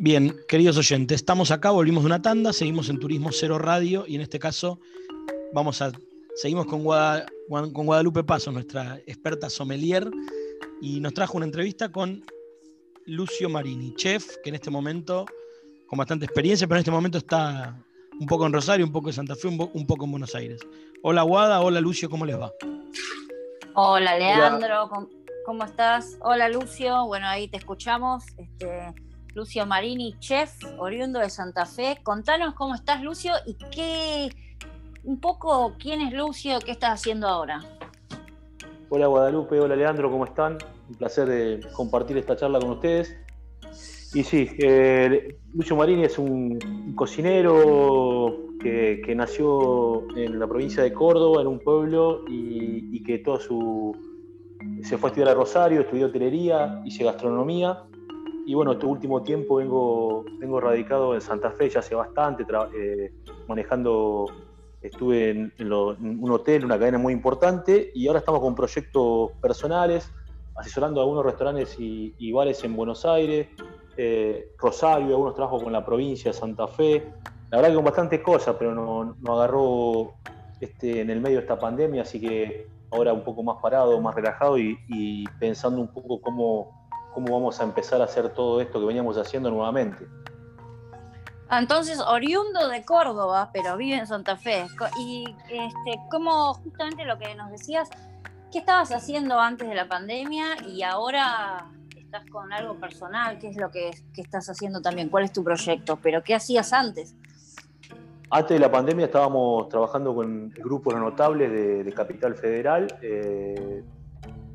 Bien, queridos oyentes, estamos acá, volvimos de una tanda, seguimos en Turismo Cero Radio y en este caso vamos a seguimos con, con Guadalupe Paso, nuestra experta sommelier, y nos trajo una entrevista con Lucio Marini, chef, que en este momento, con bastante experiencia, pero en este momento está un poco en Rosario, un poco en Santa Fe, un, poco en Buenos Aires. Hola Guada, hola Lucio, ¿cómo les va? Hola Leandro, ¿cómo, estás? Hola Lucio, bueno, ahí te escuchamos. Este, Lucio Marini, chef, oriundo de Santa Fe. Contanos cómo estás, Lucio, y qué, un poco quién es Lucio, qué estás haciendo ahora. Hola Guadalupe, hola Leandro, ¿cómo están? Un placer de compartir esta charla con ustedes. Y sí, eh, Lucio Marini es un, cocinero que, nació en la provincia de Córdoba, en un pueblo, y, y que todo su se fue a estudiar a Rosario, estudió hotelería, hice gastronomía y bueno, este último tiempo vengo, vengo radicado en Santa Fe ya hace bastante, eh, manejando, estuve en, un hotel, una cadena muy importante, y ahora estamos con proyectos personales, asesorando a algunos restaurantes y, bares en Buenos Aires, eh, Rosario, algunos trabajos con la provincia de Santa Fe. La verdad que con bastantes cosas, pero no, agarró este, en el medio de esta pandemia, así que ahora un poco más parado, más relajado y pensando un poco cómo cómo vamos a empezar a hacer todo esto que veníamos haciendo nuevamente. Entonces, oriundo de Córdoba, pero vive en Santa Fe. Y este, cómo justamente lo que nos decías, ¿qué estabas haciendo antes de la pandemia y ahora estás con algo personal? ¿Qué es lo que, estás haciendo también? ¿Cuál es tu proyecto? Pero ¿qué hacías antes? Antes de la pandemia estábamos trabajando con el grupo Los Notables de, Capital Federal. Eh,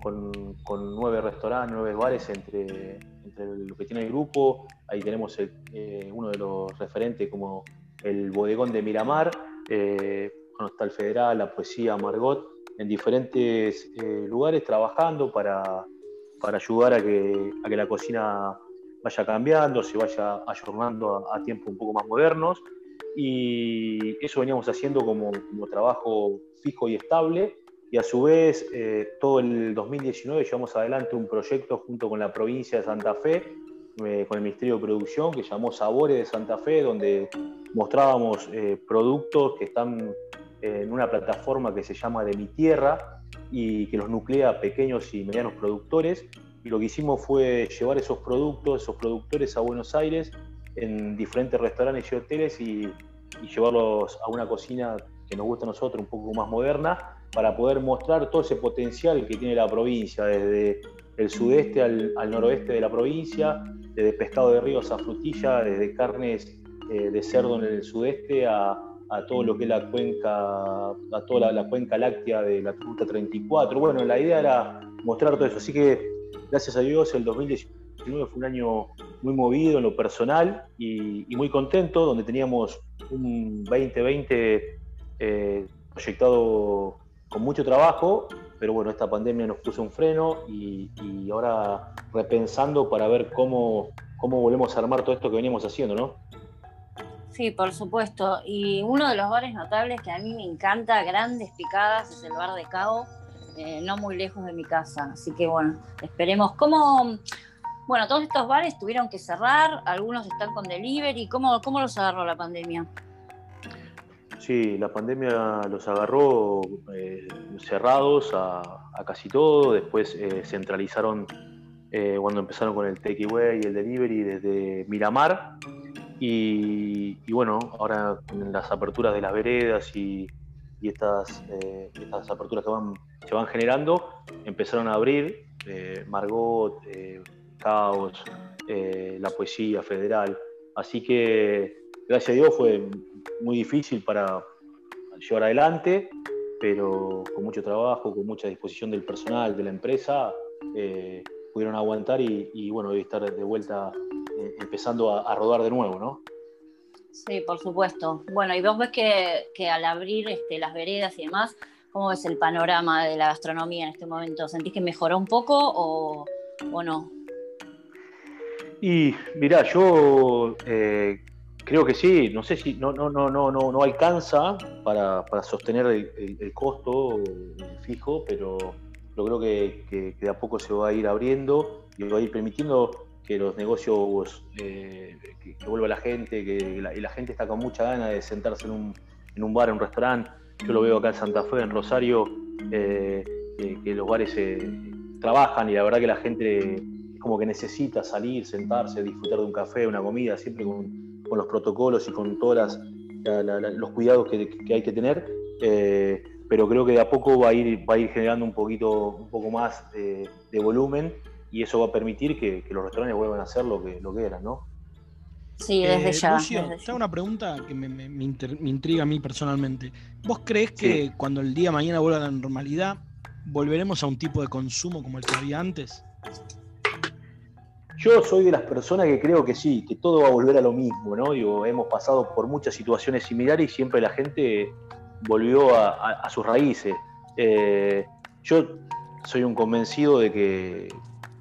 con, nueve restaurantes, nueve bares entre, lo que tiene el grupo. Ahí tenemos eh, uno de los referentes como el bodegón de Miramar, eh, está el Federal, la Poesía, Margot, en diferentes eh, lugares trabajando para, para ayudar a que, a que la cocina vaya cambiando, se vaya ayornando a, tiempos un poco más modernos. Y eso veníamos haciendo como, como trabajo fijo y estable y a su vez eh, todo el 2019 llevamos adelante un proyecto junto con la provincia de Santa Fe, eh, con el Ministerio de Producción, que llamó Sabores de Santa Fe, donde mostrábamos eh, productos que están en una plataforma que se llama De Mi Tierra y que los nuclea pequeños y medianos productores. Y lo que hicimos fue llevar esos productos, esos productores a Buenos Aires en diferentes restaurantes y hoteles y, y llevarlos a una cocina que nos gusta a nosotros, un poco más moderna, para poder mostrar todo ese potencial que tiene la provincia, desde el sudeste al, noroeste de la provincia, desde pescado de ríos a frutilla, desde carnes eh, de cerdo en el sudeste a, todo lo que es la cuenca, a toda la, cuenca láctea de la Ruta 34. Bueno, la idea era mostrar todo eso. Así que, gracias a Dios, el 2019 fue un año muy movido en lo personal y, muy contento, donde teníamos un 2020 eh, proyectado con mucho trabajo, pero bueno, esta pandemia nos puso un freno y, ahora repensando para ver cómo, cómo volvemos a armar todo esto que veníamos haciendo, ¿no? Sí, por supuesto. Y uno de los bares notables que a mí me encanta, grandes picadas, es el bar de Cabo, eh, no muy lejos de mi casa. Así que bueno, esperemos. ¿Cómo, bueno, todos estos bares tuvieron que cerrar, algunos están con delivery, ¿cómo, cómo los agarró la pandemia? Sí, la pandemia los agarró eh, cerrados a, casi todo, después eh, centralizaron eh, cuando empezaron con el takeaway y el delivery desde Miramar. Y, bueno, ahora con las aperturas de las veredas y, estas, estas aperturas que van, se van generando, empezaron a abrir Margot, Caos, la poesía federal, así que gracias a Dios fue muy difícil para llevar adelante, pero con mucho trabajo, con mucha disposición del personal, de la empresa, eh, pudieron aguantar y, bueno, hoy estar de vuelta eh, empezando a, rodar de nuevo, ¿no? Sí, por supuesto. Bueno, y vos ves que, al abrir este, las veredas y demás, ¿cómo ves el panorama de la gastronomía en este momento? ¿Sentís que mejoró un poco o, no? Y mirá, yo eh, Creo que sí, no sé si no, no, no, no, no, no alcanza para, sostener el, costo fijo, pero yo creo que, de a poco se va a ir abriendo y va a ir permitiendo que los negocios, eh, que, vuelva la gente, que la, y la gente está con mucha ganas de sentarse en un, en un bar, en un restaurante. Yo lo veo acá en Santa Fe, en Rosario, eh, que los bares trabajan y la verdad que la gente como que necesita salir, sentarse, disfrutar de un café, una comida, siempre con, los protocolos y con todos los cuidados que, hay que tener. Eh, pero creo que de a poco va a ir, va a ir generando un poquito, un poco más de, volumen y eso va a permitir que, los restaurantes vuelvan a hacer lo que, lo que eran, ¿no? Sí, desde eh, ya. Lucio, una pregunta que me, intriga a mí personalmente. ¿Vos crees que cuando el día mañana vuelva a la normalidad, volveremos a un tipo de consumo como el que había antes? Yo soy de las personas que creo que sí, que todo va a volver a lo mismo, ¿no? Digo, hemos pasado por muchas situaciones similares y siempre la gente volvió a, sus raíces. Eh, yo soy un convencido de que,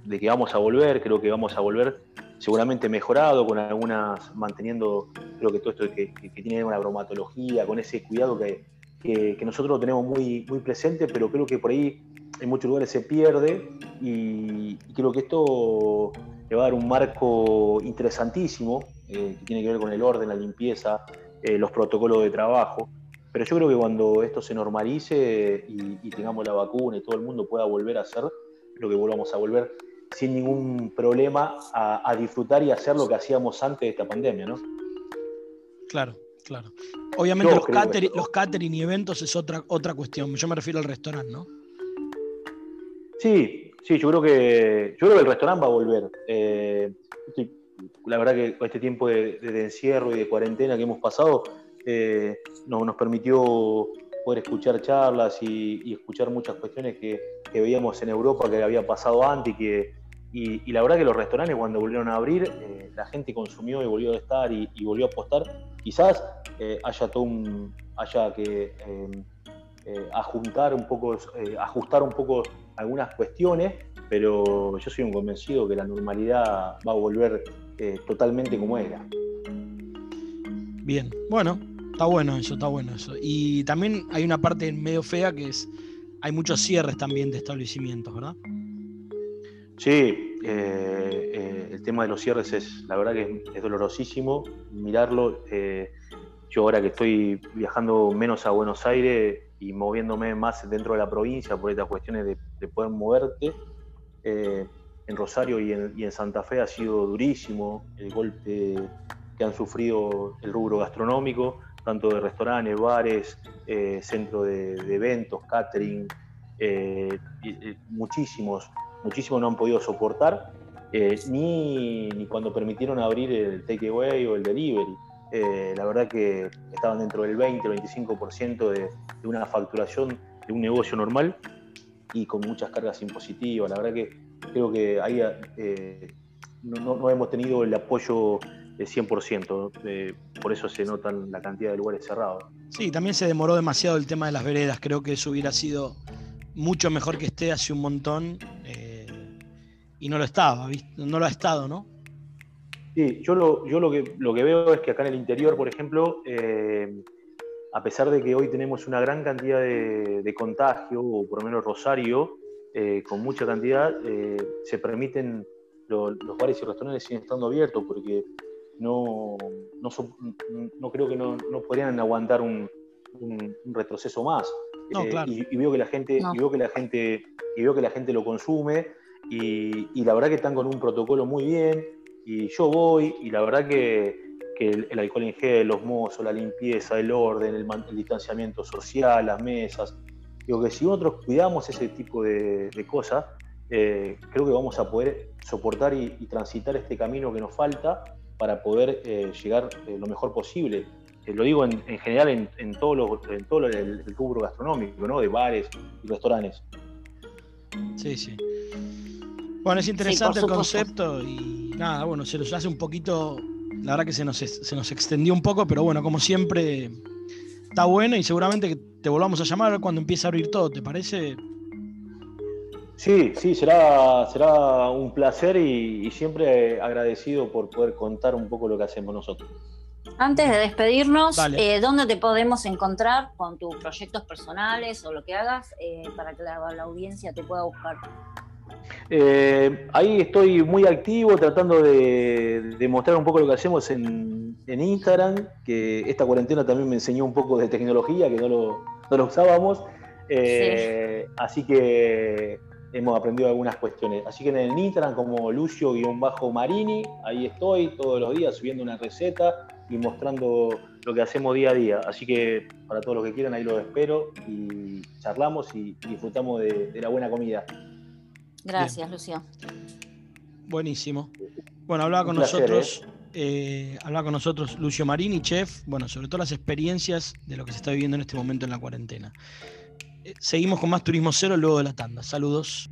de que vamos a volver, creo que vamos a volver seguramente mejorado, con algunas, manteniendo, creo que todo esto que, que, tiene una bromatología, con ese cuidado que, que, nosotros lo tenemos muy, muy presente, pero creo que por ahí en muchos lugares se pierde y creo que esto le va a dar un marco interesantísimo eh, que tiene que ver con el orden, la limpieza, eh, los protocolos de trabajo. Pero yo creo que cuando esto se normalice y, tengamos la vacuna y todo el mundo pueda volver a hacer, creo que volvamos a volver sin ningún problema a, disfrutar y hacer lo que hacíamos antes de esta pandemia, ¿no? Claro, claro. Obviamente los, los, catering y eventos es otra, otra cuestión. Yo me refiero al restaurante, ¿no? Sí, Sí, yo creo que, yo creo que el restaurante va a volver. Eh, la verdad que este tiempo de, encierro y de cuarentena que hemos pasado, eh, nos permitió poder escuchar charlas y, escuchar muchas cuestiones que, veíamos en Europa que había pasado antes y que y, la verdad que los restaurantes cuando volvieron a abrir, eh, la gente consumió y volvió a estar y, volvió a apostar. Quizás haya todo un, haya que ajustar un poco, ajustar un poco algunas cuestiones, pero yo soy un convencido que la normalidad va a volver eh, totalmente como era. Bien, bueno, está bueno eso, está bueno eso. Y también hay una parte medio fea que es, hay muchos cierres también de establecimientos, ¿verdad? Sí, eh, eh, el tema de los cierres es, la verdad que es, dolorosísimo mirarlo. yo ahora que estoy viajando menos a Buenos Aires, y moviéndome más dentro de la provincia por estas cuestiones de, poder moverte. Eh, en Rosario y en, Santa Fe ha sido durísimo el golpe que han sufrido el rubro gastronómico, tanto de restaurantes, bares, eh, centro de, eventos, catering, eh, muchísimos, muchísimos no han podido soportar, ni, ni, cuando permitieron abrir el takeaway o el delivery. Eh, la verdad que estaban dentro del 20, 25% de, de una facturación de un negocio normal y con muchas cargas impositivas. La verdad que creo que ahí eh, no, hemos tenido el apoyo del 100%, eh, por eso se notan la cantidad de lugares cerrados. Sí, también se demoró demasiado el tema de las veredas, creo que eso hubiera sido mucho mejor que esté hace un montón y no lo estaba, no lo ha estado, ¿no? Sí, yo lo, yo lo, que, lo que veo es que acá en el interior, por ejemplo, eh, a pesar de que hoy tenemos una gran cantidad de, contagio, o por lo menos Rosario, eh, con mucha cantidad, eh, se permiten, los bares y restaurantes siguen estando abiertos porque no, no, creo que no, podrían aguantar un, retroceso más. y, veo que la gente, y veo que la gente, y veo que la gente lo consume, y, y la verdad que están con un protocolo muy bien y yo voy y la verdad que, el, alcohol en gel, los mozos, la limpieza, el orden, el, distanciamiento social, las mesas, digo que si nosotros cuidamos ese tipo de, cosas, eh, creo que vamos a poder soportar y, transitar este camino que nos falta para poder eh, llegar eh, lo mejor posible. lo digo en, general en, todo, en todo el, rubro gastronómico, ¿no? de bares y restaurantes. Sí, sí. Bueno, es interesante el concepto y nada, bueno, se nos hace un poquito, la verdad que se nos, se nos extendió un poco, pero bueno, como siempre, está bueno y seguramente que te volvamos a llamar cuando empiece a abrir todo, ¿te parece? Sí, sí, será, será un placer y, siempre agradecido por poder contar un poco lo que hacemos nosotros. Antes de despedirnos, eh, ¿dónde te podemos encontrar con tus proyectos personales o lo que hagas eh, para que la, la, audiencia te pueda buscar? Eh, ahí estoy muy activo tratando de, mostrar un poco lo que hacemos en, Instagram, que esta cuarentena también me enseñó un poco de tecnología, que no lo, no usábamos. Eh, así que hemos aprendido algunas cuestiones. Así que en el Instagram como Lucio-Marini, ahí estoy todos los días subiendo una receta y mostrando lo que hacemos día a día. Así que para todos los que quieran, ahí los espero y charlamos y, disfrutamos de, la buena comida. Gracias, Lucio. Buenísimo. Bueno, hablaba con nosotros. ¿eh? Eh, hablaba con nosotros Lucio Marini, chef, bueno, sobre todo las experiencias de lo que se está viviendo en este momento en la cuarentena. Eh, seguimos con más Turismo Cero luego de la tanda. Saludos.